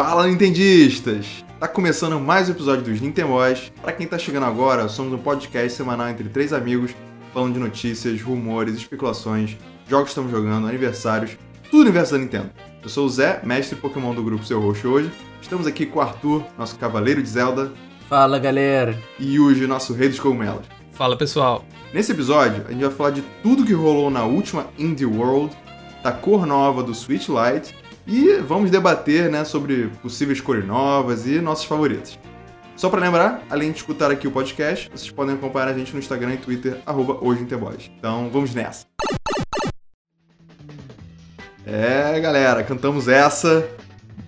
Fala, Nintendistas! Tá começando mais um episódio dos Nintendoys. Para quem tá chegando agora, somos um podcast semanal entre três amigos, falando de notícias, rumores, especulações, jogos que estamos jogando, aniversários, tudo universo da Nintendo. Eu sou o Zé, mestre Pokémon do grupo Seu Roxo hoje. Estamos aqui com o Arthur, nosso cavaleiro de Zelda, Fala galera! e Yuji, nosso rei dos cogumelos. Fala pessoal. Nesse episódio, a gente vai falar de tudo que rolou na última Indie World, da cor nova do Switch Lite e vamos debater né, sobre possíveis cores novas e nossos favoritos. Só pra lembrar, além de escutar aqui o podcast, vocês podem acompanhar a gente no Instagram e Twitter, arroba. Então vamos nessa! É, galera, cantamos essa.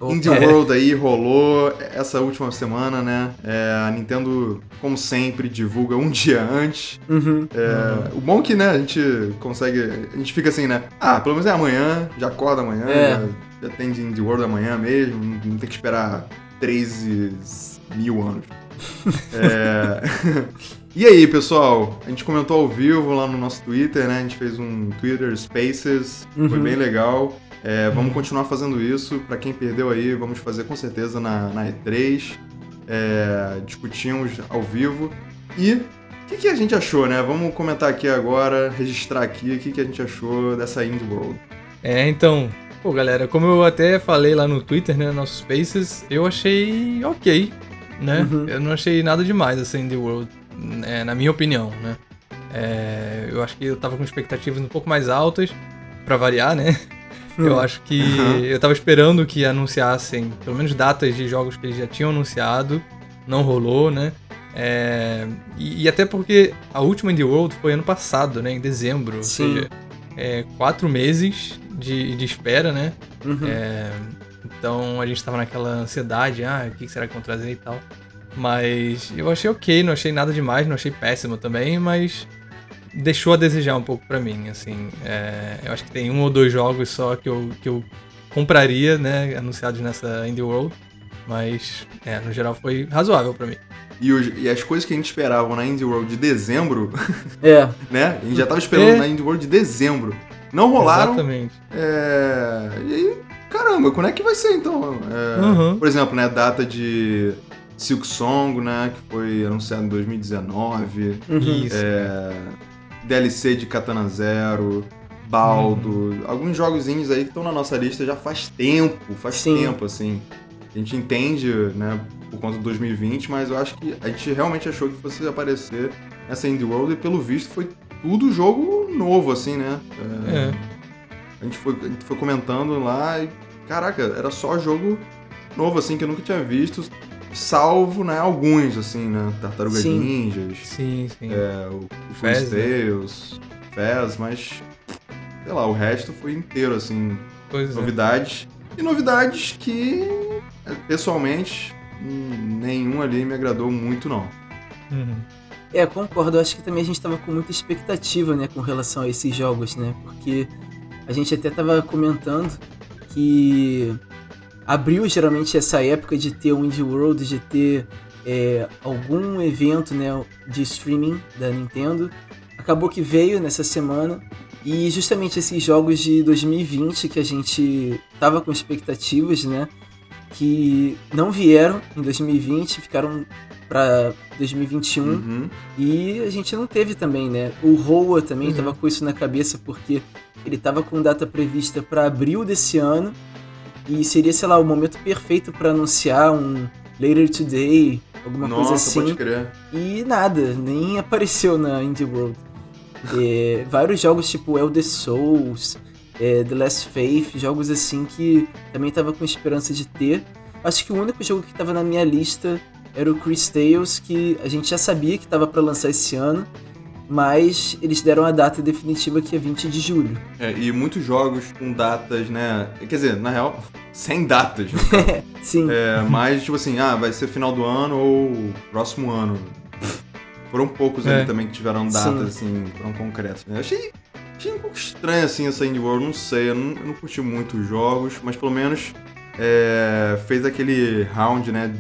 Opa. Indie World aí rolou essa última semana, né? É, a Nintendo, como sempre, divulga um dia antes. Uhum. É, O bom é que, né, a gente consegue. A gente fica assim, né? Ah, pelo menos é amanhã, já acorda amanhã, É. já, já tem de Indie World amanhã mesmo, não, tem que esperar 13 mil anos. É, E aí, pessoal? A gente comentou ao vivo lá no nosso Twitter, né? A gente fez um Twitter Spaces, foi Uhum. bem legal. É, vamos continuar fazendo isso. Pra quem perdeu aí, vamos fazer com certeza na, na E3. É, discutimos ao vivo. E o que, que a gente achou, né? Vamos comentar aqui agora, registrar aqui o que, que a gente achou dessa Indie World. É, então, pô galera, como eu até falei lá no Twitter, né, nossos Spaces, eu achei ok, né? Uhum. Eu não achei nada demais assim The World, é, na minha opinião, né? É, eu acho que eu tava com expectativas um pouco mais altas, pra variar, né? Eu acho que Uhum. eu tava esperando que anunciassem pelo menos datas de jogos que eles já tinham anunciado, não rolou, né? É, e, e até porque a última Indie World foi ano passado, né? Em dezembro. Ou Sim. seja, é, quatro meses de, de espera, né? Uhum. É, então a gente tava naquela ansiedade, ah, o que será que vão trazer e tal. Mas eu achei ok, não achei nada demais, não achei péssimo também, mas deixou a desejar um pouco pra mim, assim. É, eu acho que tem um ou dois jogos só que eu, que eu compraria, né, anunciados nessa Indie World. Mas, é, no geral foi razoável pra mim. E, os- e as coisas que a gente esperava na Indie World de dezembro, É, né? A gente já tava esperando É. na Indie World de dezembro. Não rolaram. Exatamente. É... E aí, caramba, quando é que vai ser então? É, Uhum. Por exemplo, né, data de Silk Song, né, que foi anunciado em 2019, uhum. Isso. é, DLC de Katana Zero, Baldo, alguns jogozinhos aí que estão na nossa lista já faz tempo, faz Sim. tempo, assim. A gente entende, né, por conta do 2020, mas eu acho que a gente realmente achou que fosse aparecer nessa Indie World e pelo visto foi tudo jogo novo, assim, né? É, É. a gente, foi, a gente foi comentando lá e, caraca, era só jogo novo, assim, que eu nunca tinha visto, salvo, né, alguns, assim, né? Tartarugas Sim. Ninjas, Sim, sim. é, o, o Fez, Tales, Fez, mas, sei lá, o resto foi inteiro, assim, Pois é. novidades. E novidades que, é, pessoalmente, hum, nenhum ali me agradou muito, não. Uhum. É, concordo. Eu acho que também a gente tava com muita expectativa, né, com relação a esses jogos, né? Porque a gente até tava comentando que abriu geralmente essa época de ter um Indie World, de ter é, algum evento, né, de streaming da Nintendo. Acabou que veio nessa semana. E justamente esses jogos de 2020 que a gente tava com expectativas, né? Que não vieram em 2020, ficaram pra 2021. Uhum. E a gente não teve também, né? O Roa também Uhum. tava com isso na cabeça, porque ele tava com data prevista pra abril desse ano. E seria, sei lá, o momento perfeito pra anunciar um Later Today, alguma coisa Nossa, assim. pode crer. E nada, nem apareceu na Indie World. É, vários jogos tipo Elder Souls, é, The Last Faith, jogos assim que também tava com esperança de ter. Acho que o único jogo que tava na minha lista era o Chris Tales, que a gente já sabia que tava pra lançar esse ano, mas eles deram a data definitiva que é 20 de julho. É, e muitos jogos com datas, né? Quer dizer, na real, sem datas. né? Sim, É, mas, tipo assim, ah, vai ser final do ano ou próximo ano. Foram poucos É. ali também que tiveram datas, assim, foram concretas. Né? Achei, achei um pouco estranho, assim, essa Indie World, não sei, eu não, eu não curti muito os jogos, mas pelo menos é, fez aquele round, né,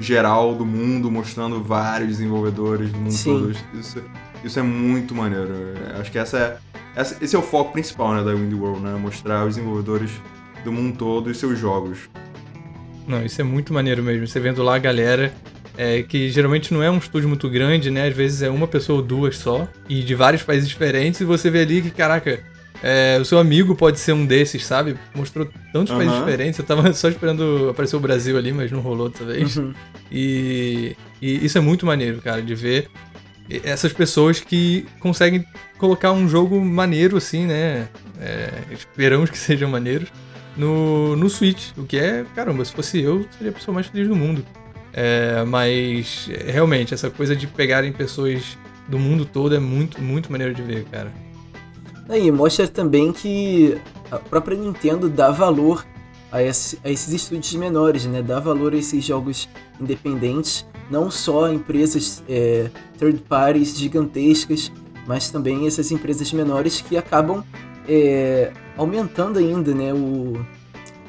geral do mundo, mostrando vários desenvolvedores do mundo Sim. todo. Isso, isso é muito maneiro. Eu Acho que essa é, essa- esse é o foco principal, né, da Indie World, né, mostrar os desenvolvedores do mundo todo e seus jogos. Não, isso é muito maneiro mesmo. Você vendo lá a galera, é, que geralmente não é um estúdio muito grande, né? Às vezes é uma pessoa ou duas só, e de vários países diferentes, e você vê ali que, caraca, é, o seu amigo pode ser um desses, sabe? Mostrou tantos Aham. países diferentes. Eu tava só esperando aparecer o Brasil ali, mas não rolou dessa vez. Uhum. E, e isso é muito maneiro, cara, de ver essas pessoas que conseguem colocar um jogo maneiro, assim, né? É, esperamos que sejam maneiros, no, no Switch. O que é, caramba, se fosse eu, seria a pessoa mais feliz do mundo. É, mas, realmente, essa coisa de pegarem pessoas do mundo todo é muito, muito maneiro de ver, cara. Aí mostra também que a própria Nintendo dá valor a, esse- a esses estúdios menores, né? Dá valor a esses jogos independentes, não só empresas é, third parties gigantescas, mas também essas empresas menores que acabam é, aumentando ainda, né? O,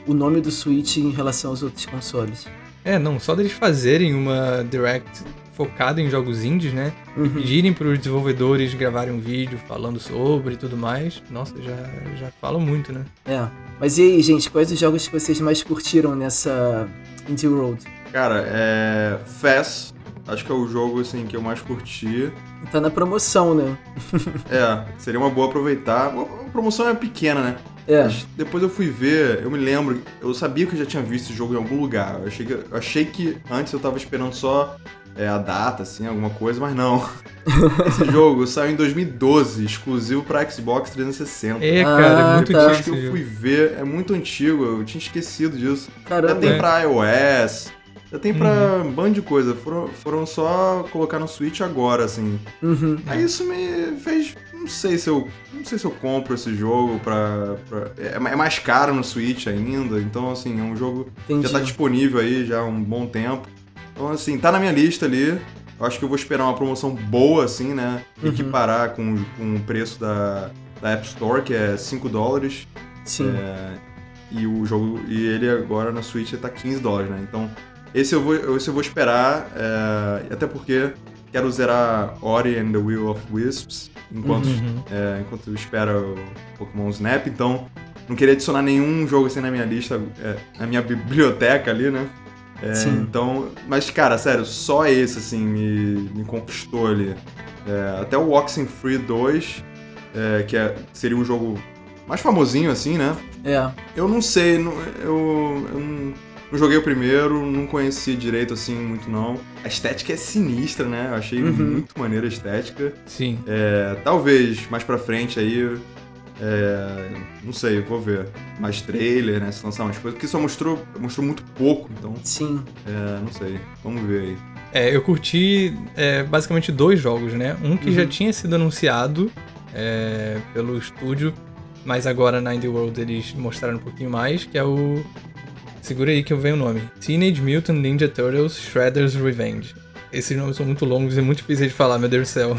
o nome do Switch em relação aos outros consoles. É, não, só deles fazerem uma Direct focada em jogos indies, né? Uhum. pedirem para os desenvolvedores gravarem um vídeo falando sobre e tudo mais, nossa, já, já falam muito, né? É. Mas e aí, gente, quais os jogos que vocês mais curtiram nessa Indie Road? Cara, é. Fast, acho que é o jogo assim, que eu mais curti. Tá na promoção, né? É, seria uma boa aproveitar. A promoção é pequena, né? É. Mas depois eu fui ver, eu me lembro, eu sabia que eu já tinha visto esse jogo em algum lugar. Eu achei que, eu achei que antes eu tava esperando só é, a data, assim, alguma coisa, mas não. Esse jogo saiu em 2012, exclusivo pra Xbox 360. É, cara, Ah, é muito tá. Antigo. que eu fui ver, é muito antigo, eu tinha esquecido disso. Já Caramba. tem É. pra iOS, já tem pra um bando de coisa. Foram, foram só colocar no Switch agora, assim. Uhum. Aí isso me fez. Não sei se eu. Não sei se eu compro esse jogo pra. pra- é, é mais caro no Switch ainda. Então, assim, é um jogo que Entendi. já tá disponível aí já há um bom tempo. Então, assim, tá na minha lista ali. Eu acho que eu vou esperar uma promoção boa, assim, né? Uhum. Equiparar com, com o preço da, da App Store, que é 5 dólares. Sim. É, e o jogo. E ele agora na Switch tá 15 dólares, né? Então, esse eu vou, esse eu vou esperar. é, até porque quero zerar Ori and the Will of Wisps enquanto, Uhum. é, enquanto eu espero o Pokémon Snap. Então, não queria adicionar nenhum jogo assim na minha lista, é, na minha biblioteca ali, né? É, Sim. Então, mas cara, sério, só esse assim me, me conquistou ali. É, até o Oxenfree 2, é, que é- seria um jogo mais famosinho assim, né? É. Eu não sei, não- eu, eu não, joguei o primeiro, não conheci direito assim muito não. A estética é sinistra, né? Eu achei Uhum. muito maneira a estética. Sim. É, talvez mais pra frente aí, é, não sei, vou ver. Mais trailer, né? Se lançar umas coisas, porque só mostrou, mostrou muito pouco, então, Sim. é, não sei. Vamos ver aí. É, eu curti é, basicamente dois jogos, né? Um que já Uhum. tinha sido anunciado é, pelo estúdio, mas agora na Indie World eles mostraram um pouquinho mais, que é o. Segura aí que eu venho o nome. Teenage Mutant Ninja Turtles Shredder's Revenge. Esses nomes são muito longos e muito difíceis de falar, meu Deus do céu.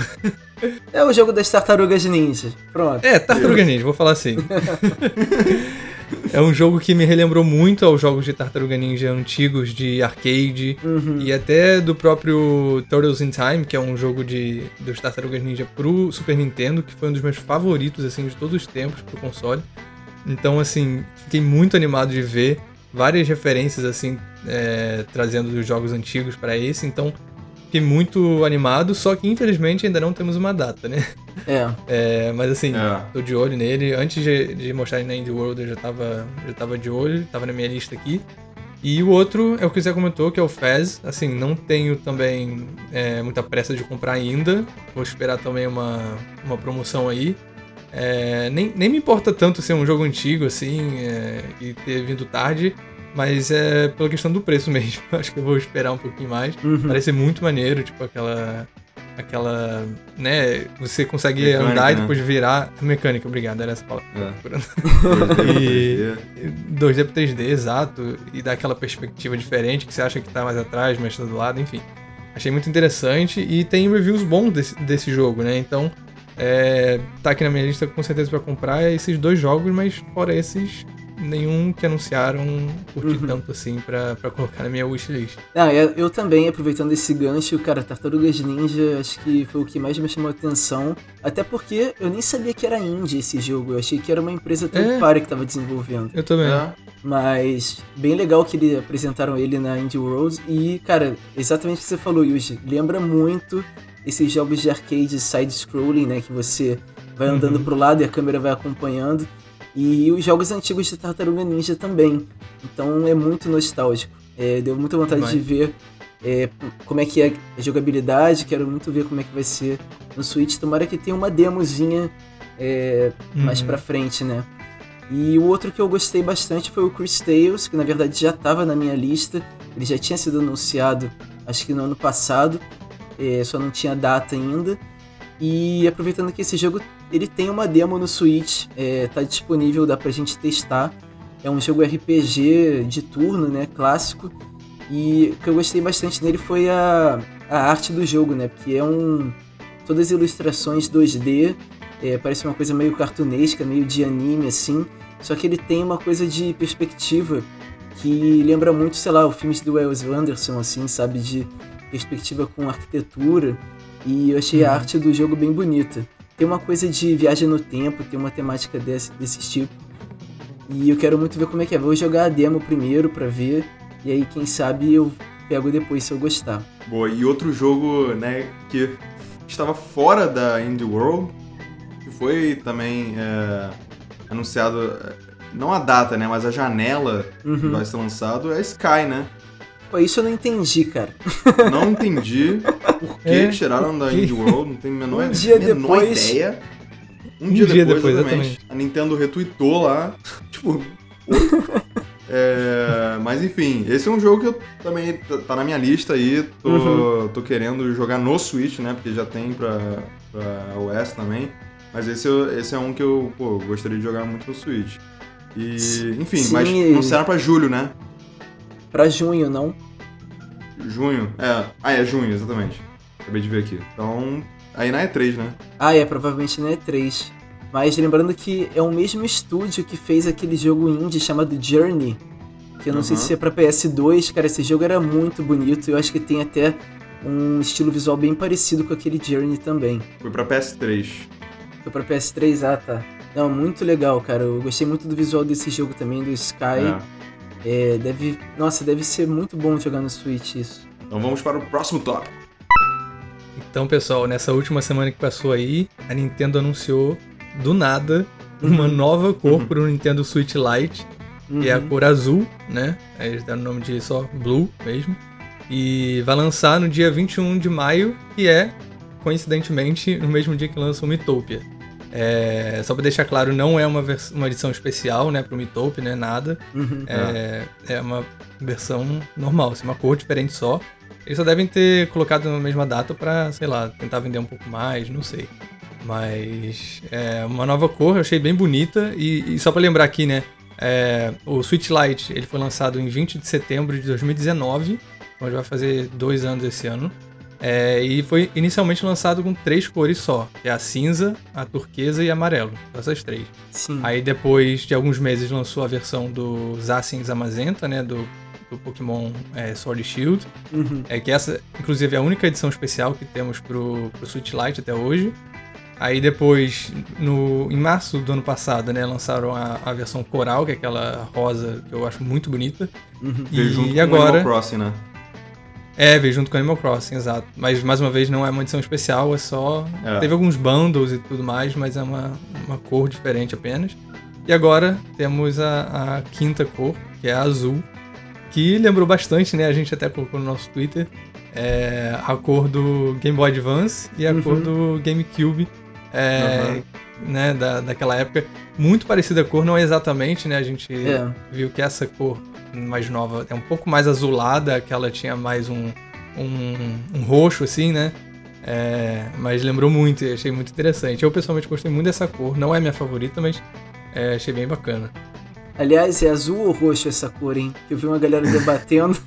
É o jogo das tartarugas ninja. Pronto. É, Tartaruga Ninja, vou falar assim. é um jogo que me relembrou muito aos jogos de Tartaruga Ninja antigos de arcade Uhum. e até do próprio Turtles in Time, que é um jogo de dos Tartarugas Ninja pro Super Nintendo, que foi um dos meus favoritos assim de todos os tempos pro console. Então, assim, fiquei muito animado de ver várias referências assim é, trazendo dos jogos antigos para esse. Então, fiquei muito animado, só que infelizmente ainda não temos uma data, né? É. É, mas assim, É. tô de olho nele. Antes de, de mostrar ele na Indie World, eu já tava, já tava de olho, tava na minha lista aqui. E o outro é o que o Zé comentou, que é o Fez. Assim, não tenho também é, muita pressa de comprar ainda. Vou esperar também uma, uma promoção aí. É, nem, nem me importa tanto ser um jogo antigo, assim, é, e ter vindo tarde. Mas é pela questão do preço mesmo. Acho que eu vou esperar um pouquinho mais. Uhum. Parece muito maneiro, tipo aquela. Aquela. né? Você consegue Mecânica, andar e né? depois virar. Mecânica, obrigado, era essa palavra. É. tava procurando. 2D, E- 3D. 2D pro 3D, exato. E dá aquela perspectiva diferente que você acha que tá mais atrás, mas tá do lado, enfim. Achei muito interessante e tem reviews bons desse, desse jogo, né? Então, é, tá aqui na minha lista com certeza pra comprar esses dois jogos, mas fora esses, nenhum que anunciaram curti uhum. tanto assim pra, pra colocar na minha wishlist. Ah, eu, eu também, aproveitando esse gancho, cara, Tartarugas Ninja acho que foi o que mais me chamou a atenção. Até porque eu nem sabia que era indie esse jogo, eu achei que era uma empresa third é. que tava desenvolvendo. Eu também. É. Mas bem legal que eles apresentaram ele na Indie World e, cara, exatamente o que você falou, Yuji, lembra muito esses jogos de arcade side-scrolling, né, que você vai andando uhum. pro lado e a câmera vai acompanhando. E os jogos antigos de Tartaruga Ninja também. Então é muito nostálgico. É, deu muita vontade vai. de ver é, como é que é a jogabilidade, quero muito ver como é que vai ser no Switch. Tomara que tenha uma demozinha é, uhum. mais pra frente, né? E o outro que eu gostei bastante foi o Chris Tales, que na verdade já estava na minha lista. Ele já tinha sido anunciado, acho que no ano passado, é, só não tinha data ainda. E aproveitando que esse jogo ele tem uma demo no Switch, é, tá disponível, dá pra gente testar. É um jogo RPG de turno, né, clássico. E o que eu gostei bastante nele foi a, a arte do jogo, né, porque é um todas as ilustrações 2D, é, parece uma coisa meio cartunesca, meio de anime assim. Só que ele tem uma coisa de perspectiva que lembra muito, sei lá, o filmes do Wes Anderson, assim, sabe? De perspectiva com arquitetura. E eu achei a uhum. arte do jogo bem bonita. Tem uma coisa de viagem no tempo, tem uma temática desse, desse tipo. E eu quero muito ver como é que é. Vou jogar a demo primeiro pra ver. E aí, quem sabe, eu pego depois se eu gostar. Boa, e outro jogo, né, que estava fora da Indie World, que foi também é, anunciado, é, não a data, né, mas a janela uhum. que vai ser lançado é Sky, né? Pô, isso eu não entendi, cara. Não entendi por que é, tiraram da Indie World, não tenho a menor, um dia menor depois... ideia. Um, um dia, dia, depois, depois exatamente. A Nintendo retweetou lá, tipo... É, mas enfim, esse é um jogo que eu também tá na minha lista aí. Tô, uhum. tô querendo jogar no Switch, né? Porque já tem pra, pra OS também. Mas esse, esse é um que eu pô, gostaria de jogar muito no Switch. E, enfim, Sim. mas não será pra julho, né? Pra junho, não? Junho? É. Ah, é junho, exatamente. Acabei de ver aqui. Então, aí na E3, né? Ah, é, provavelmente na E3. Mas lembrando que é o mesmo estúdio que fez aquele jogo indie chamado Journey. Que eu não uhum. sei se é pra PS2, cara, esse jogo era muito bonito. Eu acho que tem até um estilo visual bem parecido com aquele Journey também. Foi pra PS3. Foi pra PS3, ah tá. Não, muito legal, cara. Eu gostei muito do visual desse jogo também, do Sky. É. É, deve. Nossa, deve ser muito bom jogar no Switch isso. Então vamos para o próximo tópico. Então, pessoal, nessa última semana que passou aí, a Nintendo anunciou do nada uma uhum. nova cor uhum. pro Nintendo Switch Lite, que uhum. é a uhum. cor azul, né? Eles deram o nome de só Blue mesmo. E vai lançar no dia 21 de maio, que é coincidentemente, no mesmo dia que lança o Mitopia. É, só para deixar claro, não é uma, uma edição especial, né, pro Mitopia, né, nada. Uhum, é, é, uma versão normal, assim, uma cor diferente só. Eles só devem ter colocado na mesma data para, sei lá, tentar vender um pouco mais, não sei. Mas é uma nova cor, eu achei bem bonita. E, e só para lembrar aqui, né, é, o Switch Lite ele foi lançado em 20 de setembro de 2019, onde vai fazer dois anos esse ano. É, e foi inicialmente lançado com três cores só, que é a cinza, a turquesa e amarelo, essas três. Sim. Aí depois de alguns meses lançou a versão do Zacian Zamazenta, né, do, do Pokémon é, Sword e Shield, uhum. é que essa, inclusive, é a única edição especial que temos pro, pro Switch Lite até hoje. Aí depois, no, em março do ano passado, né, lançaram a, a versão coral, que é aquela rosa que eu acho muito bonita. Uhum. E, junto agora, com Animal Crossing, né? É, veio junto com Animal Crossing, exato. Mas mais uma vez não é uma edição especial, é só. É. Teve alguns bundles e tudo mais, mas é uma, uma cor diferente apenas. E agora temos a, a quinta cor, que é a azul, que lembrou bastante, né? A gente até colocou no nosso Twitter. É a cor do Game Boy Advance e a uhum. cor do GameCube. É, uhum. Né, da, daquela época. Muito parecida a cor, não é exatamente, né? A gente é. viu que essa cor mais nova é um pouco mais azulada, que ela tinha mais um, um, um roxo, assim, né? É, mas lembrou muito e achei muito interessante. Eu pessoalmente gostei muito dessa cor, não é minha favorita, mas é, achei bem bacana. Aliás, é azul ou roxo essa cor, hein? Eu vi uma galera debatendo.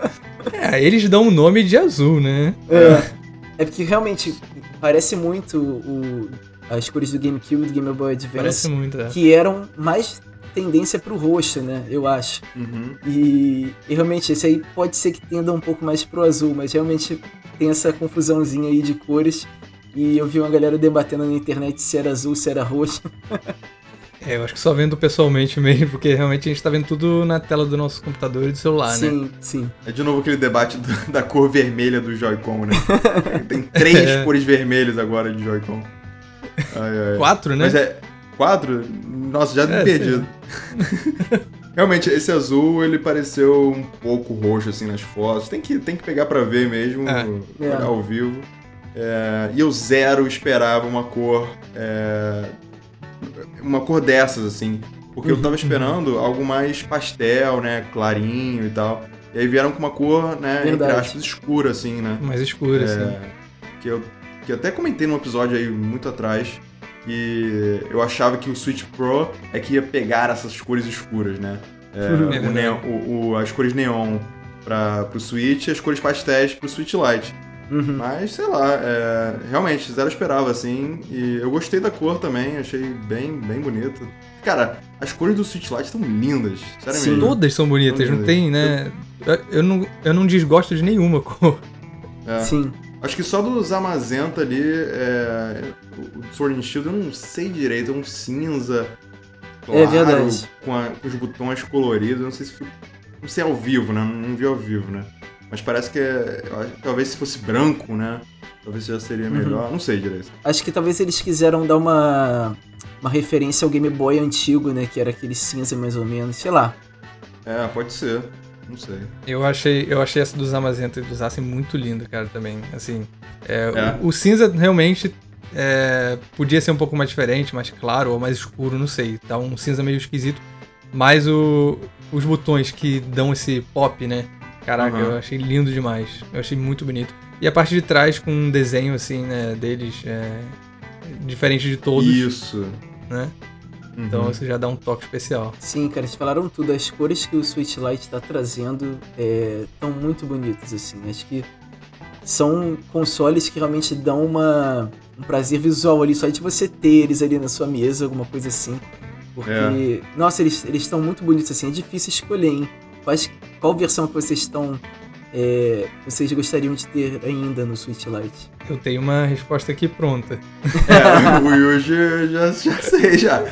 é, eles dão o nome de azul, né? É. É porque realmente parece muito o, as cores do GameCube e do Game Boy Advance. Parece muito, é. Que eram mais tendência pro roxo, né? Eu acho. Uhum. E, e realmente, esse aí pode ser que tenda um pouco mais pro azul, mas realmente tem essa confusãozinha aí de cores. E eu vi uma galera debatendo na internet se era azul, se era roxo. É, eu acho que só vendo pessoalmente mesmo, porque realmente a gente tá vendo tudo na tela do nosso computador e do celular, né? sim, sim. É de novo aquele debate do- da cor vermelha do Joy-Con, né? Tem três É. cores vermelhas agora de Joy-Con. Ai, ai. Quatro, né? Mas é. Quatro? Nossa, já me É, perdi. Realmente, esse azul, ele pareceu um pouco roxo, assim, nas fotos. Tem que, tem que pegar pra ver mesmo, É. olhar É. ao vivo. É, e eu zero esperava uma cor... é, uma cor dessas, assim. Porque eu Uhum, tava esperando algo mais pastel, né? Clarinho e tal. E aí vieram com uma cor, né? Entre Verdade. aspas, escura, assim, né? Mais escuro, assim. É, que eu que eu até comentei num episódio aí muito atrás que eu achava que o Switch Pro é que ia pegar essas cores escuras, né? É, É o neon- o- o- as cores neon para pro Switch e as cores pastéis pro Switch Lite. Uhum. Mas, sei lá, é, realmente, zero esperava, assim. E eu gostei da cor também, achei bem, bem bonito. Cara, as cores do Switch Lite estão lindas, sério Sim. mesmo. Todas são bonitas, não tem, né? Eu, eu não, eu não desgosto de nenhuma cor. É. Sim. Acho que só do Zamazenta ali, é, o Sword and Shield eu não sei direito, é um cinza claro, É verdade. Com, a- com os botões coloridos, não sei se foi, não sei ao vivo, né? Não vi ao vivo, né? Mas parece que é, talvez se fosse branco, né? Talvez já seria Uhum. melhor, não sei direito. Acho que talvez eles quiseram dar uma, uma referência ao Game Boy antigo, né? Que era aquele cinza mais ou menos. Sei lá. É, pode ser, não sei. Eu achei, eu achei essa dos Amazenta e dos Aço muito linda, cara, também. Assim, é, É. O, o cinza realmente é, podia ser um pouco mais diferente, mais claro ou mais escuro, não sei. Tá um cinza meio esquisito. Mas o, os botões que dão esse pop, né? Caraca, Aham. eu achei lindo demais. Eu achei muito bonito. E a parte de trás com um desenho, assim, né, deles, é, diferente de todos, Isso. né? Uhum. Então isso já dá um toque especial. Sim, cara, eles falaram tudo. As cores que o Switch Lite tá trazendo estão muito bonitas, assim. Acho que são consoles que realmente dão uma, um prazer visual ali, só de você ter eles ali na sua mesa, alguma coisa assim. Porque, É. nossa, eles estão muito bonitos, assim. É difícil escolher, hein? Quais, qual versão que vocês estão. é, vocês gostariam de ter ainda no Switch Lite? Eu tenho uma resposta aqui pronta. É, o Yuji eu já, já sei já.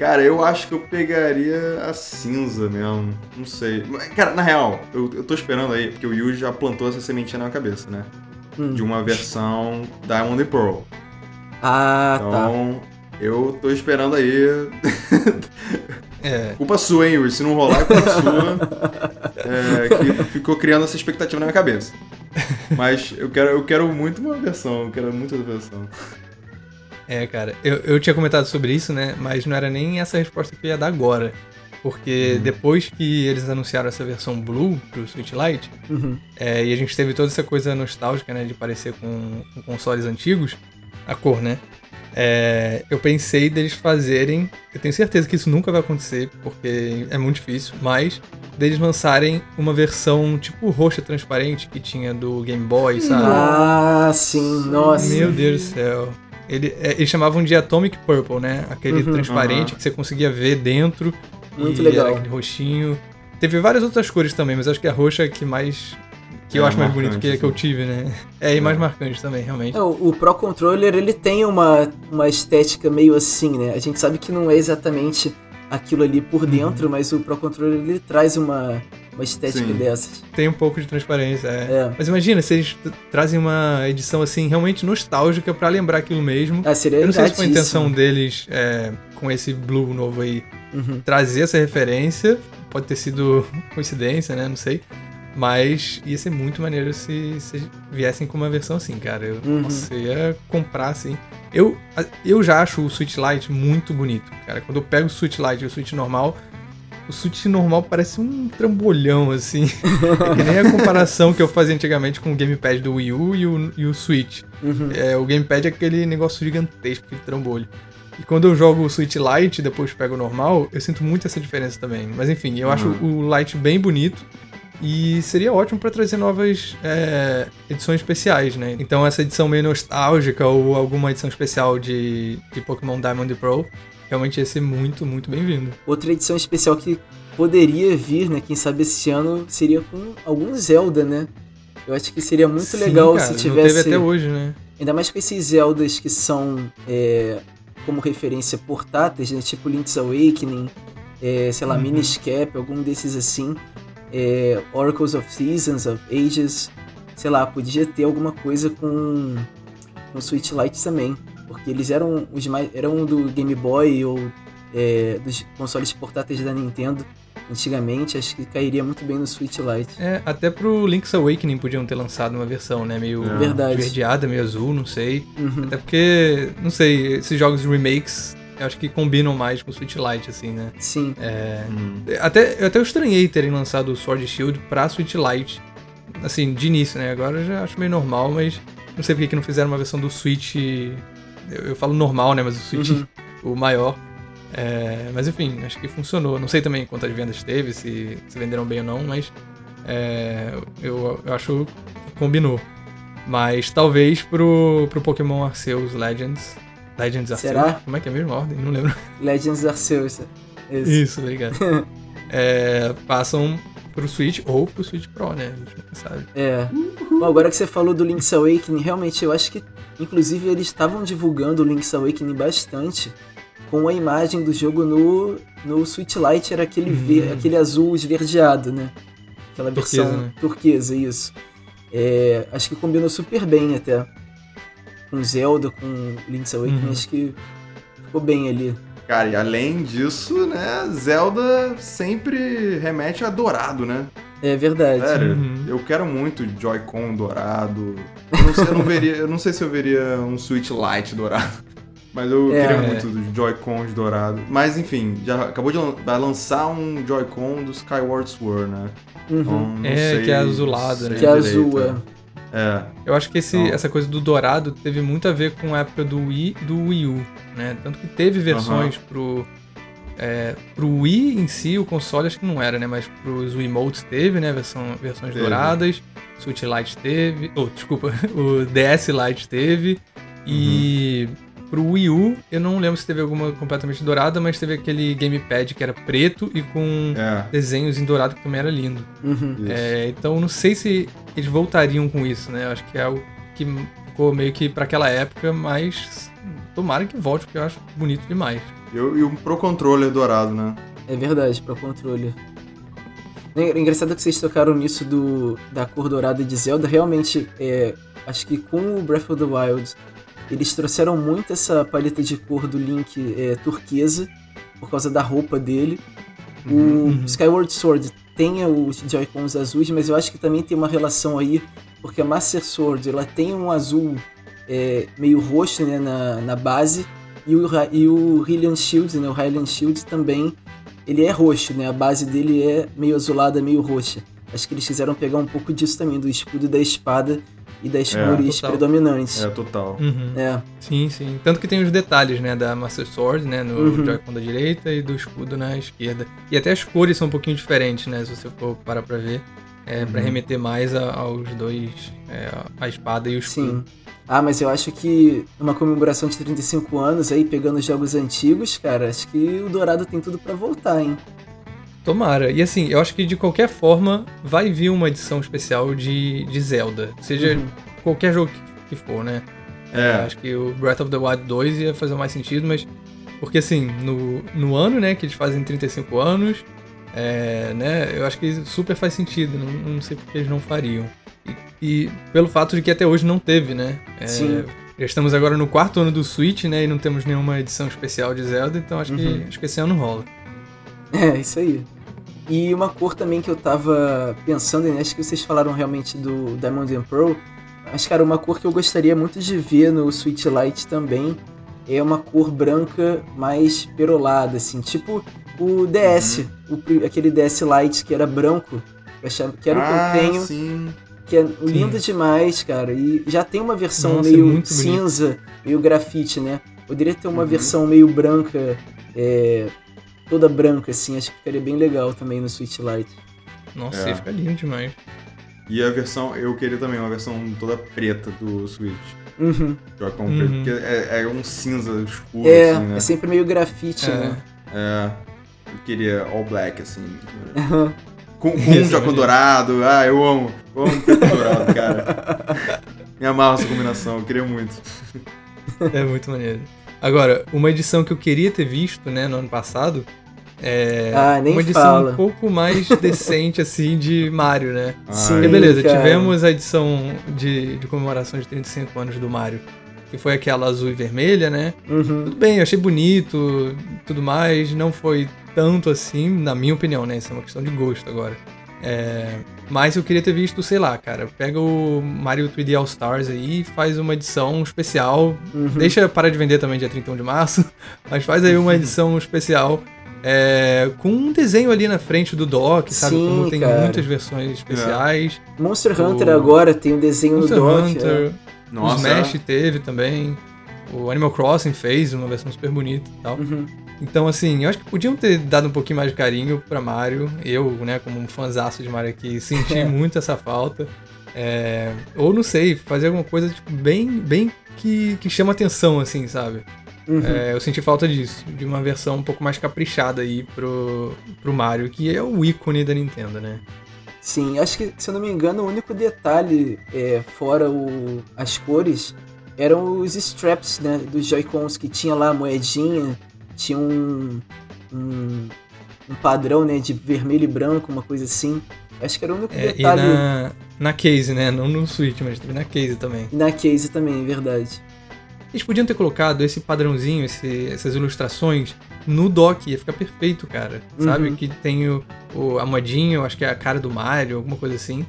Cara, eu acho que eu pegaria a cinza mesmo. Não sei. Cara, na real, eu, eu tô esperando aí, porque o Yuji já plantou essa sementinha na minha cabeça, né? Hum. De uma versão Diamond and Pearl. Ah, tá. Então, eu tô esperando aí. É, Culpa sua, hein, Yuji? Se não rolar, é culpa sua. É, que ficou criando essa expectativa na minha cabeça. Mas eu quero, eu quero muito uma versão, eu quero muito outra versão. É, cara, eu, eu tinha comentado sobre isso, né? Mas não era nem essa resposta que eu ia dar agora. Porque Uhum. depois que eles anunciaram essa versão Blue pro Switch Lite, Uhum. é, e a gente teve toda essa coisa nostálgica, né? De parecer com, com consoles antigos, a cor, né? É, eu pensei deles fazerem. Eu tenho certeza que isso nunca vai acontecer, porque é muito difícil, mas deles lançarem uma versão tipo roxa transparente que tinha do Game Boy, sabe? Ah, sim, nossa. Meu Deus do céu. Ele, é, eles chamavam de Atomic Purple, né? Aquele Uhum. transparente Aham. que você conseguia ver dentro. Muito e legal. Era aquele roxinho. Teve várias outras cores também, mas acho que a roxa é que mais. que eu É, acho mais bonito que, que eu tive, né? É, e É. mais marcante também, realmente. É, o o Pro Controller ele tem uma, uma estética meio assim, né? A gente sabe que não é exatamente aquilo ali por dentro, mas o Pro Controller ele traz uma, uma estética Sim. dessas. Tem um pouco de transparência, é. É. Mas imagina se eles trazem uma edição assim realmente nostálgica pra lembrar aquilo mesmo. Ah, seria Eu não sei se foi a intenção deles, é, com esse Blue novo aí, Uhum. trazer essa referência. Pode ter sido coincidência, né? Não sei. Mas ia ser muito maneiro se, se viessem com uma versão assim, cara. Eu, Uhum. Nossa, eu ia comprar assim. Eu, eu já acho o Switch Lite muito bonito, cara. Quando eu pego o Switch Lite e o Switch normal, o Switch normal parece um trambolhão, assim. é que nem a comparação que eu fazia antigamente com o Gamepad do Wii U e o, e o Switch. Uhum. É, o Gamepad é aquele negócio gigantesco, aquele trambolho. E quando eu jogo o Switch Lite e depois pego o normal, eu sinto muito essa diferença também. Mas enfim, eu acho o Lite bem bonito. E seria ótimo pra trazer novas é, edições especiais, né? Então essa edição meio nostálgica ou alguma edição especial de, de Pokémon Diamond e Pearl realmente ia ser muito, muito bem-vindo. Outra edição especial que poderia vir, né? Quem sabe esse ano seria com algum Zelda, né? Eu acho que seria muito Sim, legal cara, se Não tivesse. teve até hoje, né? Ainda mais com esses Zeldas que são é, como referência portáteis, né? Tipo Link's Awakening, é, sei lá, Uhum. Minish Cap, algum desses assim. É, Oracles of Seasons, of Ages. Sei lá, podia ter alguma coisa com, com Switch Lite também. Porque eles eram os mais. eram do Game Boy ou é, dos consoles portáteis da Nintendo. Antigamente, acho que cairia muito bem no Switch Lite. É, até pro Link's Awakening podiam ter lançado uma versão, né? Meio É. Esverdeada, meio azul, não sei. Uhum. Até porque, não sei, esses jogos remakes eu acho que combinam mais com o Switch Lite, assim, né? Sim. É, Hum. até, eu até eu estranhei terem lançado o Sword Shield pra Switch Lite. Assim, de início, né? Agora eu já acho meio normal, mas não sei por que que não fizeram uma versão do Switch. Eu, eu falo normal, né? Mas o Switch, Uhum. o maior. É, mas enfim, acho que funcionou. Não sei também quantas vendas teve, se, se venderam bem ou não, mas é, eu, eu acho que combinou. Mas talvez pro, pro Pokémon Arceus Legends. Legends Arceus? Será? Como é que é a mesma ordem? Não lembro. Legends Arceus. Esse. Isso, obrigado. É, passam pro Switch ou pro Switch Pro, né? A gente nunca sabe. É. Bom, agora que você falou do Link's Awakening, realmente eu acho que, inclusive, eles estavam divulgando o Link's Awakening bastante com a imagem do jogo no, no Switch Lite, era aquele, ver- Hum. aquele azul esverdeado, né? Aquela Turquesa, versão né? turquesa, isso. É, acho que combinou super bem até. Com Zelda, com Link's Awakening, Uhum. acho que ficou bem ali. Cara, e além disso, né, Zelda sempre remete a dourado, né? É verdade. Sério, Uhum. eu quero muito Joy-Con dourado. Eu não, sei, eu não veria, eu não sei se eu veria um Switch Lite dourado. Mas eu É. queria muito dos Joy-Cons dourados. Mas enfim, já acabou de lan- vai lançar um Joy-Con do Skyward Sword, né? Uhum. Então, É, sei- que é azulado, né? Que é azul, é. É. Eu acho que esse, Então- essa coisa do dourado teve muito a ver com a época do Wii do Wii U, né? Tanto que teve versões pro, é, pro Wii em si, o console acho que não era, né? Mas pros Wiimotes teve, né? Versão, versões Teve. douradas. Switch Lite teve. Oh, desculpa, o DS Lite teve. E pro Wii U, eu não lembro se teve alguma completamente dourada, mas teve aquele gamepad que era preto e com É. desenhos em dourado que também era lindo. Uhum. É, então não sei se eles voltariam com isso, né? Eu acho que é algo que ficou meio que pra aquela época, mas tomara que volte, porque eu acho bonito demais. E, o- e o Pro Controller dourado, né? É verdade, para controle. É engraçado que vocês tocaram nisso do, da cor dourada de Zelda. Realmente, é, acho que com o Breath of the Wild, eles trouxeram muito essa paleta de cor do Link é, turquesa, por causa da roupa dele. O Uhum. Skyward Sword tem os Joy-Cons azuis, mas eu acho que também tem uma relação aí, porque a Master Sword ela tem um azul é, meio roxo né, na, na base, e o, e o Hylian Shield, né, o Hylian Shield também, ele é roxo, né, a base dele é meio azulada, meio roxa. Acho que eles quiseram pegar um pouco disso também, do escudo e da espada e das É, cores total. predominantes. É, total. Uhum. É, Sim, sim. Tanto que tem os detalhes, né, da Master Sword, né, no Uhum. Joy-Con da direita e do escudo na esquerda. E até as cores são um pouquinho diferentes, né, se você for parar pra ver. É, pra Uhum. remeter mais a- aos dois, é, a espada e o escudo. sim. Ah, mas eu acho que numa comemoração de 35 anos aí, pegando os jogos antigos, cara, acho que o Dourado tem tudo pra voltar, hein? Tomara. E assim, eu acho que de qualquer forma vai vir uma edição especial de, de Zelda. Seja Uhum. qualquer jogo que, que for, né? É. Acho que o Breath of the Wild 2 ia fazer mais sentido, mas. Porque assim, no, no ano, né, que eles fazem 35 anos, é, né, eu acho que super faz sentido. Não, não sei porque eles não fariam. E, e pelo fato de que até hoje não teve, né? É, Sim. Já estamos agora no quarto ano do Switch, né? E não temos nenhuma edição especial de Zelda, então acho, que, Uhum. acho que esse ano rola. É, isso aí. E uma cor também que eu tava pensando, e acho que vocês falaram realmente do Diamond and Pearl, mas cara, uma cor que eu gostaria muito de ver no Switch Lite também é uma cor branca mais perolada, assim, tipo o DS, o pri- aquele DS Lite que era branco, eu achava que era o que eu tenho, sim. que é lindo demais, cara. E já tem uma versão Nossa, é meio bonito. cinza, meio grafite, né? Poderia ter uma Uhum. versão meio branca, é, toda branca, assim. Acho que ficaria bem legal também no Switch Lite. Nossa, É. ia ficar lindo demais. E a versão, eu queria também uma versão toda preta do Switch. Uhum. Joy-Con Uhum. preto, porque é, é um cinza escuro, É, assim, né? é sempre meio grafite, É. né? É, eu queria all black, assim. Aham. Com, com Isso, um Joy-Con imagina. dourado, ah, eu amo. Eu amo preto dourado, cara. Me amarro essa combinação, eu queria muito. É muito maneiro. Agora, uma edição que eu queria ter visto, né, no ano passado, é Ah, nem uma edição fala. um pouco mais decente, assim, de Mario, né? Sim. Ai, Porque beleza, cara. tivemos a edição de, de comemoração de 35 anos do Mario, que foi aquela azul e vermelha, né? Uhum. Tudo bem, eu achei bonito, tudo mais, não foi tanto assim, na minha opinião, né? Isso é uma questão de gosto agora. É, mas eu queria ter visto, sei lá, cara, pega o Mario 3D All Stars aí e faz uma edição especial. Uhum. Deixa parar de vender também dia 31 de março, mas faz aí uma edição especial. é, com um desenho ali na frente do dock, sabe? Sim, Como tem cara. muitas versões especiais. Monster Hunter O- agora tem um desenho Monster no dock. Hunter, o Nossa, Smash teve também. O Animal Crossing fez uma versão super bonita e tal. é. Uhum. Então, assim, eu acho que podiam ter dado um pouquinho mais de carinho pra Mario. Eu, né, como um fãzaço de Mario aqui, senti É. muito essa falta. É, ou não sei, fazer alguma coisa tipo, bem, bem que, que chama atenção, assim, sabe? Uhum. É, eu senti falta disso, de uma versão um pouco mais caprichada aí pro, pro Mario, que é o ícone da Nintendo, né? Sim, acho que, se eu não me engano, o único detalhe, é, fora o, as cores, eram os straps, né, dos Joy-Cons, que tinha lá a moedinha, tinha um, um, um padrão, né, de vermelho e branco, uma coisa assim. Acho que era o único É, e detalhe. na, na case, né? Não no Switch, mas também na case também. E na case também, é verdade. Eles podiam ter colocado esse padrãozinho, esse- essas ilustrações no dock, ia ficar perfeito, cara. Sabe? Uhum. Que tem o, o- a modinha, eu acho que é a cara do Mario, alguma coisa assim.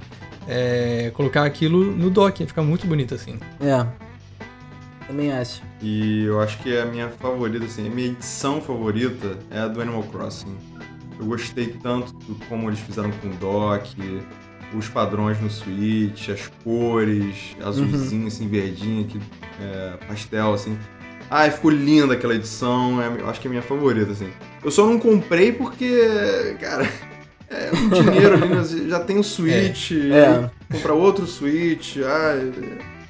É, colocar aquilo no dock, ia ficar muito bonito assim. É. Também acho. E eu acho que é a minha favorita, assim, a minha edição favorita é a do Animal Crossing. Eu gostei tanto do como eles fizeram com o dock, os padrões no Switch, as cores, azulzinho, assim, verdinho, que, é, pastel, assim. Ai, ficou linda aquela edição, é, eu acho que é a minha favorita, assim. Eu só não comprei porque, cara, é um dinheiro ali, né? já tem o Switch, É. comprar outro Switch, ah,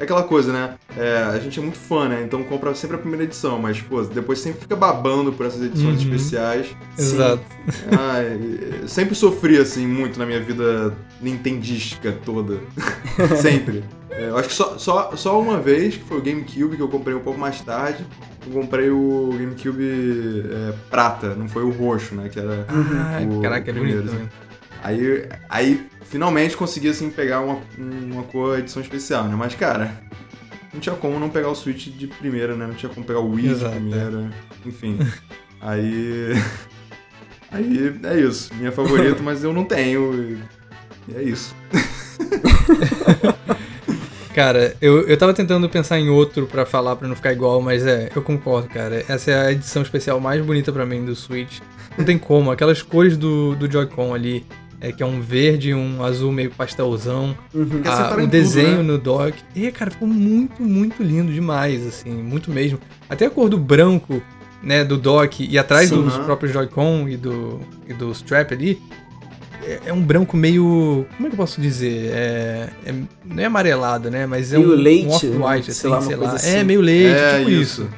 é aquela coisa, né? É, a gente é muito fã, né? Então compra sempre a primeira edição, mas, pô, depois sempre fica babando por essas edições Uhum. especiais. Exato. Ai, sempre sofri, assim, muito na minha vida nintendística toda. sempre. É, eu acho que só, só, só uma vez, que foi o GameCube, que eu comprei um pouco mais tarde. Eu comprei o GameCube é, prata, não foi o roxo, né? Que era Ah, o caraca, é bonito também. Aí, aí finalmente consegui assim pegar uma, uma cor edição especial, né? Mas cara, não tinha como não pegar o Switch de primeira, né? Não tinha como pegar o Wii Exato, de primeira, enfim. Aí aí é isso, minha favorita, mas eu não tenho. E é isso. Cara, eu, eu tava tentando pensar em outro pra falar pra não ficar igual, mas é, eu concordo, cara. Essa é a edição especial mais bonita pra mim do Switch. Não tem como, aquelas cores do, do Joy-Con ali, é, que é um verde e um azul meio pastelzão. Uhum. Ah, acertaram o desenho tudo, né? no dock. E, cara, ficou muito, muito lindo demais, assim, muito mesmo. Até a cor do branco, né, do dock e atrás Sim. dos Aham. próprios Joy-Con e do, e do strap ali, é, é um branco meio. Como é que eu posso dizer? É, é- não é amarelado, né? Mas é Meio um, leite, um né? off-white, Sei assim, lá, uma sei lá. É, assim. meio leite, É, tipo isso. isso.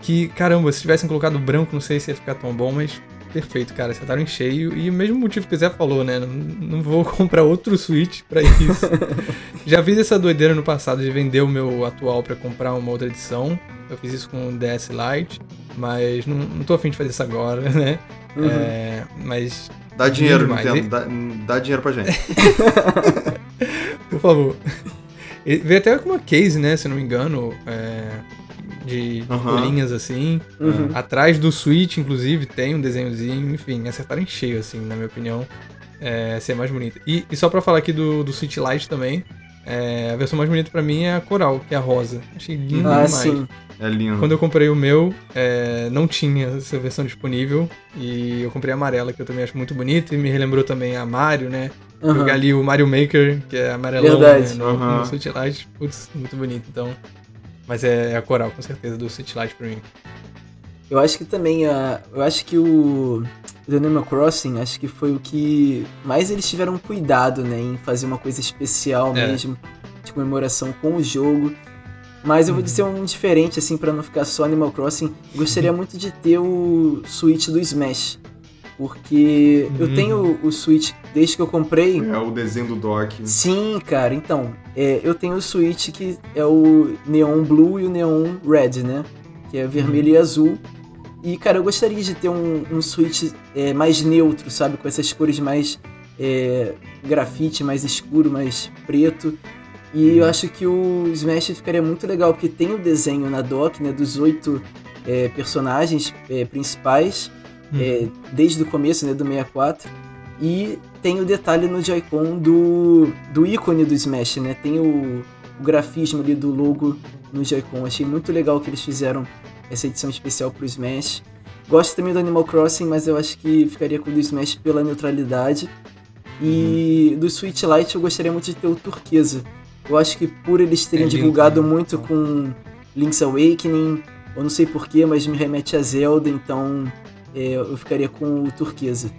Que, caramba, se tivessem colocado branco, não sei se ia ficar tão bom, mas perfeito, cara. Acertaram em cheio. E o mesmo motivo que o Zé falou, né? Não, não vou comprar outro Switch pra isso. Já fiz essa doideira no passado de vender o meu atual pra comprar uma outra edição. Eu fiz isso com o DS Lite, mas não, não tô afim de fazer isso agora, né? Uhum. É, mas, Dá dinheiro, demais. Nintendo, dá, dá dinheiro pra gente. por favor. Ele veio até com uma case, né? Se não me engano. é, de, folhinhas assim. Uhum. Atrás do Switch, inclusive, tem um desenhozinho, enfim, acertaram em cheio, assim, na minha opinião. É, ser mais bonita. E, e só pra falar aqui do, do Switch Lite também, é, a versão mais bonita pra mim é a Coral, que é a rosa. Achei lindo Ah, demais. sim. É lindo. Quando eu comprei o meu, é, não tinha essa versão disponível. E eu comprei a amarela, que eu também acho muito bonita. E me relembrou também a Mario, né? Aham. Jogar ali o Mario Maker, que é amarelão Verdade. né, no, Aham. no Switch Lite. Putz, muito bonito, então. Mas é a Coral, com certeza, do Switch Lite pra mim. Eu acho que também a. Eu acho que o, do Animal Crossing, acho que foi o que mais eles tiveram cuidado, né, em fazer uma coisa especial É. mesmo, de comemoração com o jogo. Mas eu vou dizer um diferente, assim, pra não ficar só Animal Crossing. Gostaria muito de ter o Switch do Smash. Porque eu Uhum. tenho o Switch desde que eu comprei. É o desenho do Doc. Sim, cara, então, é, eu tenho o Switch que é o Neon Blue e o Neon Red, né? Que é vermelho e azul. E, cara, eu gostaria de ter um, um Switch é, mais neutro, sabe? Com essas cores mais é, grafite, mais escuro, mais preto. E eu acho que o Smash ficaria muito legal, porque tem o desenho na dock, né? Dos oito é, personagens é, é, desde o começo, né, do 64. E tem o detalhe no Joy-Con do, do ícone do Smash, né? Tem o, o grafismo ali do logo no Joy-Con. Achei muito legal que eles fizeram essa edição especial pro Smash. Gosto também do Animal Crossing, mas eu acho que ficaria com o do Smash pela neutralidade. E do Switch Lite eu gostaria muito de ter o turquesa. Eu acho que por eles terem É divulgado muito com Link's Awakening, eu não sei porquê, mas me remete a Zelda, então eu ficaria com o turquesa.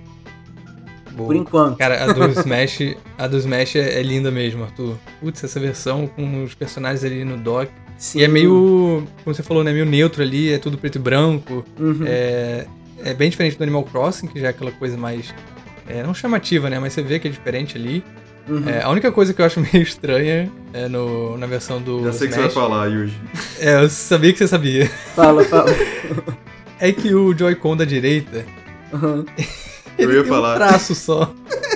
Boa. Por enquanto. Cara, a do Smash, a do Smash é, é linda mesmo, Arthur. Putz, essa versão com os personagens ali no dock. Sim. E é meio, como você falou, né, meio neutro ali, é tudo preto e branco. Uhum. É, é bem diferente do Animal Crossing, que já é aquela coisa mais é, não chamativa, né, mas você vê que é diferente ali. Uhum. É, a única coisa que eu acho meio estranha é no, na versão do Já sei o que você vai falar, Yuji. É, eu sabia que você sabia. Fala, fala. É que o Joy-Con da direita, Uhum. Eu ele ia tem um falar. traço só.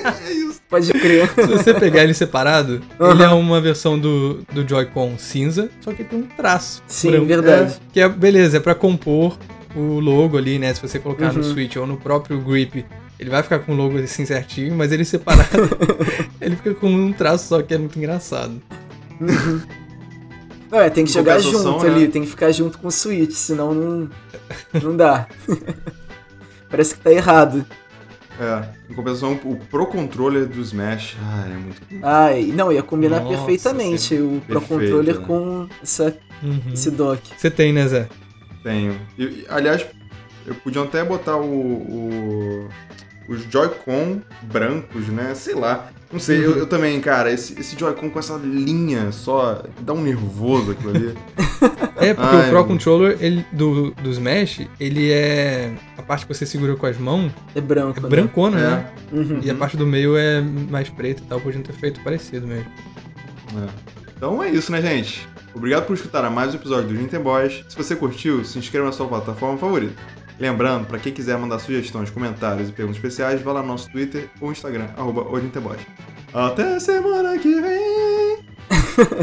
Pode crer. Se você pegar ele separado, Aham. ele é uma versão do, do Joy-Con cinza, só que tem um traço. Sim, branco. verdade. Que é, beleza, é pra compor o logo ali, né? Se você colocar no Uhum. Switch ou no próprio Grip, ele vai ficar com o logo assim certinho, mas ele separado, ele fica com um traço só que é muito engraçado. Não, é, tem que jogar junto né? ali, tem que ficar junto com o Switch, senão não, não dá. Parece que tá errado. É, em compensação, o Pro Controller do Smash, ah, é muito bom. Ai, não, ia combinar Nossa perfeitamente o Pro Perfeito, Controller né? com essa, Uhum. esse dock. Você tem, né, Zé? Tenho. E, aliás, eu podiam até botar o, o- os Joy-Con brancos, né? Sei lá. Não sei, eu, eu também, cara, esse, esse Joy-Con com essa linha só, dá um nervoso aquilo ali. É, porque Ai, o Pro meu. Controller ele, do, do Smash, ele é. A parte que você segura com as mãos É branco, é né? brancona, né? é, Uhum. E a parte do meio é mais preta e tal, podiam ter feito parecido mesmo. é. Então é isso, né, gente? Obrigado por escutar mais um episódio do Nintendo Boys. Se você curtiu, se inscreva na sua plataforma favorita. Lembrando, para quem quiser mandar sugestões, comentários e perguntas especiais, vá lá no nosso Twitter ou Instagram, arroba. Até semana que vem!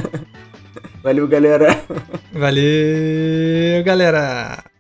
Valeu, galera. Valeu, galera!